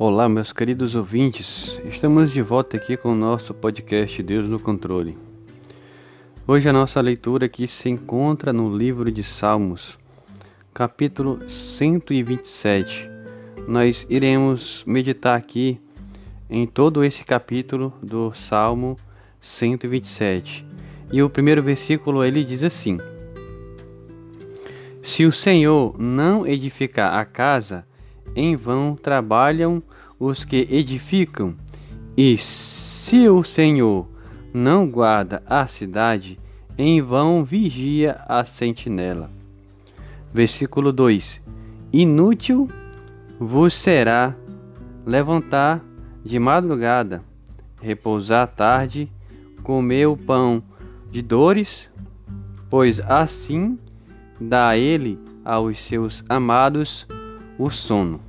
Olá, meus queridos ouvintes. Estamos de volta aqui com o nosso podcast Deus no Controle. Hoje a nossa leitura aqui se encontra no livro de Salmos, capítulo 127. Nós iremos meditar aqui em todo esse capítulo do Salmo 127. E o primeiro versículo ele diz assim: Se o Senhor não edificar a casa, em vão trabalham os que edificam, e se o Senhor não guarda a cidade, em vão vigia a sentinela. Versículo 2: Inútil vos será levantar de madrugada, repousar tarde, comer o pão de dores, pois assim dá ele aos seus amados o sono.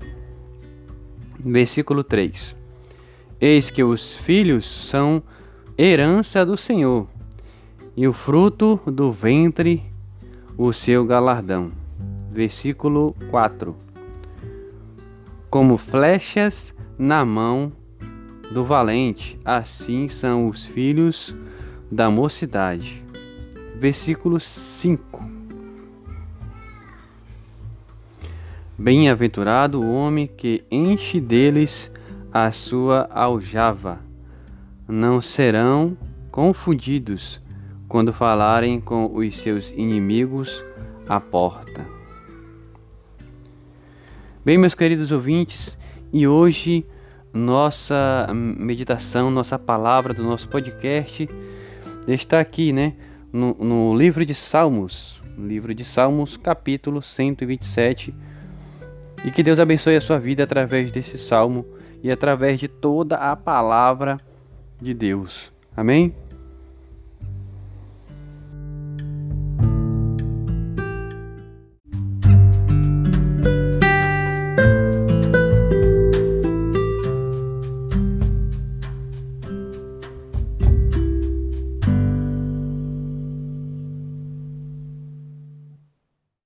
Versículo 3: Eis que os filhos são herança do Senhor, e o fruto do ventre o seu galardão. Versículo 4: Como flechas na mão do valente, assim são os filhos da mocidade. Versículo 5 Bem-aventurado o homem que enche deles a sua aljava. Não serão confundidos quando falarem com os seus inimigos à porta. Bem, meus queridos ouvintes, e hoje nossa meditação, nossa palavra do nosso podcast está aqui, né? No, no livro de Salmos, livro de Salmos, capítulo 127 e que Deus abençoe a sua vida através desse salmo e através de toda a palavra de Deus. Amém?